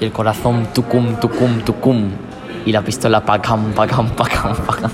y el corazón tucum, tucum, tucum y la pistola pacam, pacam, pacam, pacam.